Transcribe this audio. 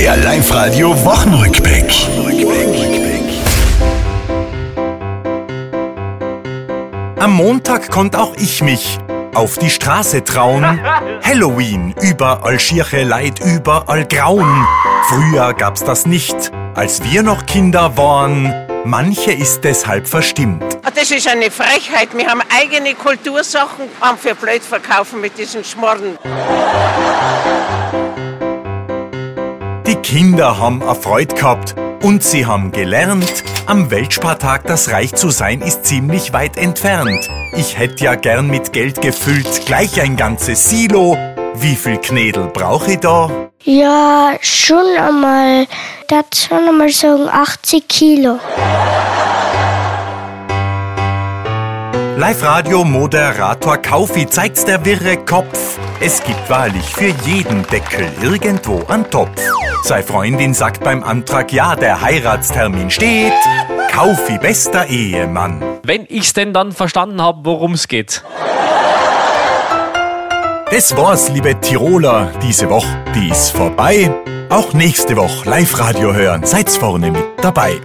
Der Live-Radio Wochenrückblick. Am Montag konnte auch ich mich auf die Straße trauen. Halloween, überall schiere Leid, überall Grauen. Früher gab's das nicht, als wir noch Kinder waren. Manche ist deshalb verstimmt. Ah, Das ist eine Frechheit. Wir haben eigene Kultursachen, haben für blöd verkaufen mit diesen Schmorren. Die Kinder haben erfreut gehabt und sie haben gelernt, am Weltspartag das Reich zu sein ist ziemlich weit entfernt. Ich hätte ja gern mit Geld gefüllt, gleich ein ganzes Silo. Wie viel Knädel brauche ich da? Ja, schon einmal, das schon einmal sagen 80 Kilo. Live-Radio-Moderator Kaufi zeigt's der wirre Kopf. Es gibt wahrlich für jeden Deckel irgendwo einen Topf. Sei Freundin sagt beim Antrag ja, der Heiratstermin steht. Kaufi bester Ehemann. Wenn ich's denn dann verstanden habe, worum es geht. Das war's, liebe Tiroler. Diese Woche, die ist vorbei. Auch nächste Woche Live-Radio hören. Seid's vorne mit dabei.